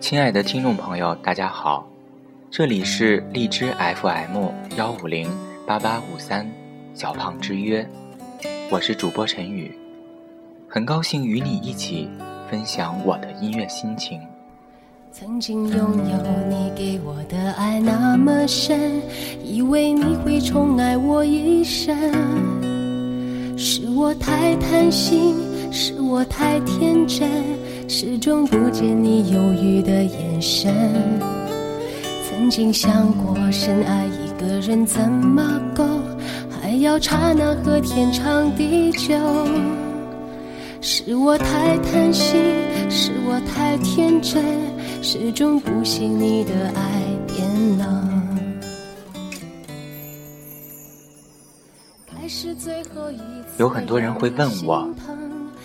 亲爱的听众朋友，大家好，这里是荔枝 FM 幺五零八八五三小胖之约，我是主播陈宇，很高兴与你一起分享我的音乐心情。曾经拥有你给我的爱那么深，以为你会宠爱我一生，是我太贪心，是我太天真。始终不见你犹豫的眼神。曾经想过深爱一个人怎么够，还要刹那和天长地久。是我太贪心，是我太天真，始终不信你的爱变冷。有很多人会问我。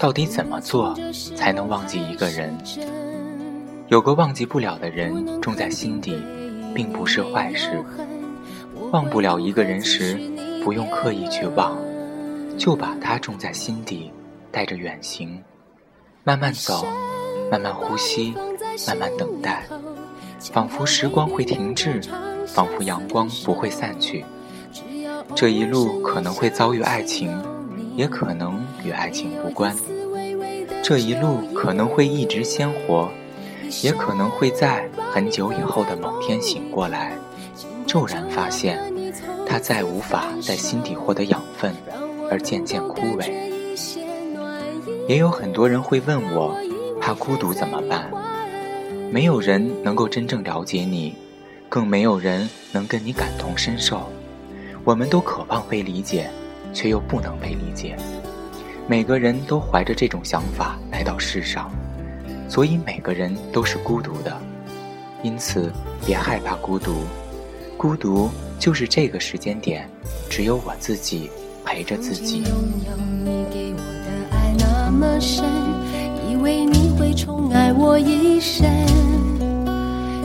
到底怎么做才能忘记一个人？有个忘记不了的人种在心底，并不是坏事。忘不了一个人时，不用刻意去忘，就把它种在心底，带着远行，慢慢走，慢慢呼吸，慢慢等待，仿佛时光会停滞，仿佛阳光不会散去。这一路可能会遭遇爱情。也可能与爱情无关，这一路可能会一直鲜活，也可能会在很久以后的某天醒过来，骤然发现，它再无法在心底获得养分，而渐渐枯萎。也有很多人会问我，怕孤独怎么办？没有人能够真正了解你，更没有人能跟你感同身受。我们都渴望被理解。却又不能被理解，每个人都怀着这种想法来到世上，所以每个人都是孤独的。因此，别害怕孤独，孤独就是这个时间点，只有我自己陪着自己。以为你会宠爱我一生，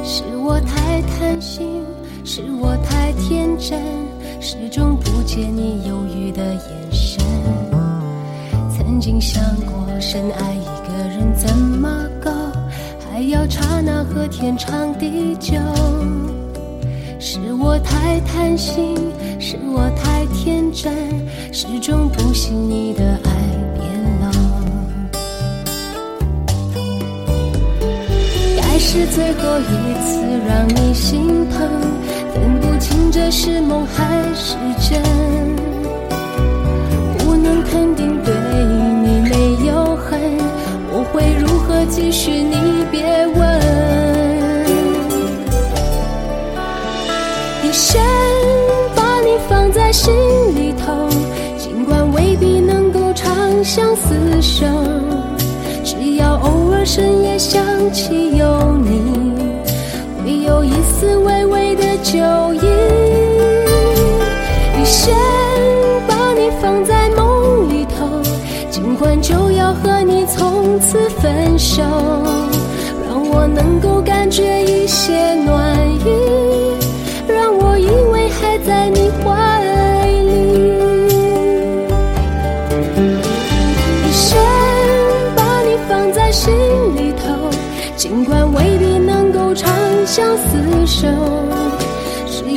是我太贪心，是我太天真。始终不见你犹豫的眼神。曾经想过深爱一个人怎么够，还要刹那和天长地久。是我太贪心，是我太天真，始终不信你的爱变冷。该是最后一次让你心疼。分不清这是梦还是真，不能肯定对你没有恨，我会如何继续？你别问。一生把你放在心里头，尽管未必能够长相厮守，只要偶尔深夜想起有微的酒意，一生把你放在梦里头，尽管就要和你从此分手，让我能够感觉一些暖意，让我以为还在你怀里，一生把你放在心里头，尽管未必能够长。相厮守，